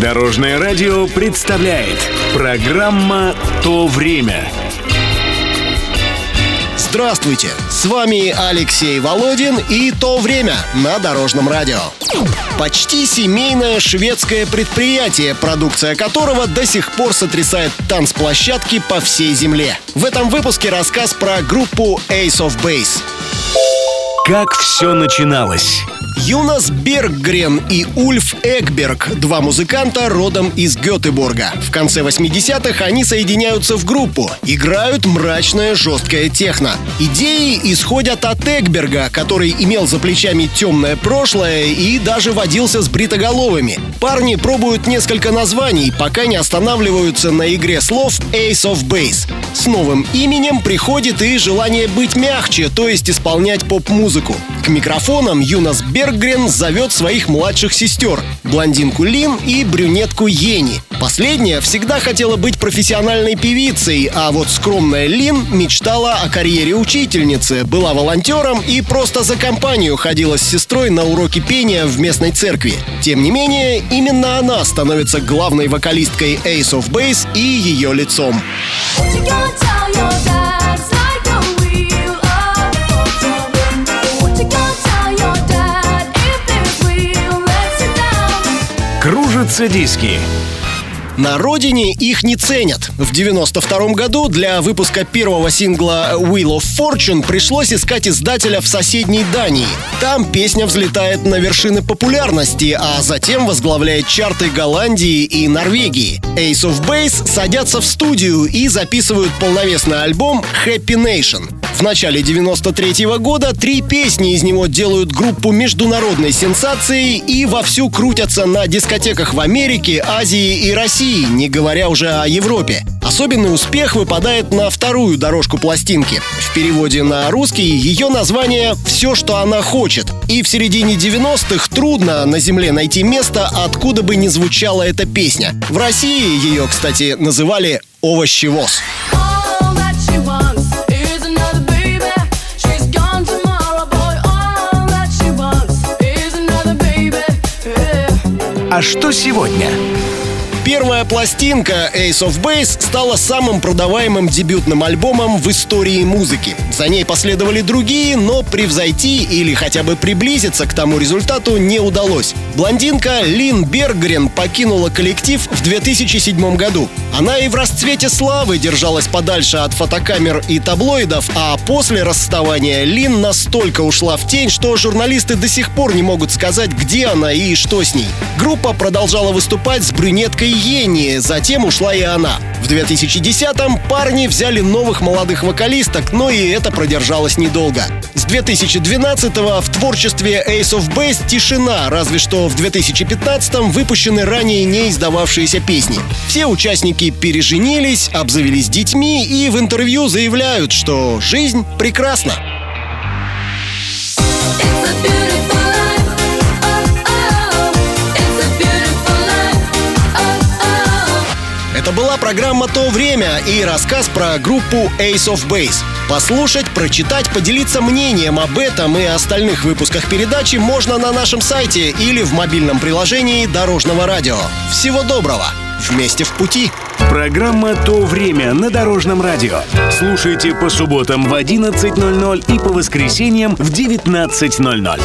Дорожное радио представляет программа «То время». Здравствуйте! С вами Алексей Володин и «То время» на Дорожном радио. Почти семейное шведское предприятие, продукция которого до сих пор сотрясает танцплощадки по всей земле. В этом выпуске рассказ про группу Ace of Base. Как все начиналось? Юнас Берггрен и Ульф Экберг, два музыканта родом из Гетеборга. В конце 80-х они соединяются в группу, играют мрачное жесткое техно. Идеи исходят от Экберга, который имел за плечами темное прошлое и даже водился с бритоголовыми. Парни пробуют несколько названий, пока не останавливаются на игре слов Ace of Base. С новым именем приходит и желание быть мягче, то есть исполнять поп-музыку. К микрофонам Юнас Берггрен зовет своих младших сестер – блондинку Лин и брюнетку Ени. Последняя всегда хотела быть профессиональной певицей, а вот скромная Лин мечтала о карьере учительницы, была волонтером и просто за компанию ходила с сестрой на уроки пения в местной церкви. Тем не менее, именно она становится главной вокалисткой Ace of Base и ее лицом. What you gonna tell your Кружатся диски. На родине их не ценят. В 92 году для выпуска первого сингла Wheel of Fortune пришлось искать издателя в соседней Дании. Там песня взлетает на вершины популярности, а затем возглавляет чарты Голландии и Норвегии. Ace of Base садятся в студию и записывают полновесный альбом Happy Nation. В начале 93 года три песни из него делают группу международной сенсацией и вовсю крутятся на дискотеках в Америке, Азии и России, не говоря уже о Европе. Особенный успех выпадает на вторую дорожку пластинки. В переводе на русский ее название «Все, что она хочет». И в середине 90-х трудно на земле найти место, откуда бы не звучала эта песня. В России ее, кстати, называли «Овощевоз». А что сегодня? Первая пластинка Ace of Base стала самым продаваемым дебютным альбомом в истории музыки. За ней последовали другие, но превзойти или хотя бы приблизиться к тому результату не удалось. Блондинка Лин Бергрен покинула коллектив в 2007 году. Она и в расцвете славы держалась подальше от фотокамер и таблоидов, а после расставания Лин настолько ушла в тень, что журналисты до сих пор не могут сказать, где она и что с ней. Группа продолжала выступать с брюнеткой Ени, затем ушла и она. В 2010-м парни взяли новых молодых вокалисток, но и это продержалось недолго. С 2012-го в творчестве Ace of Base тишина, разве что в 2015-м выпущены ранее не издававшиеся песни. Все участники переженились, обзавелись детьми и в интервью заявляют, что жизнь прекрасна. Программа «То время» и рассказ про группу Ace of Base. Послушать, прочитать, поделиться мнением об этом и остальных выпусках передачи можно на нашем сайте или в мобильном приложении Дорожного радио. Всего доброго! Вместе в пути! Программа «То время» на Дорожном радио. Слушайте по субботам в 11.00 и по воскресеньям в 19.00.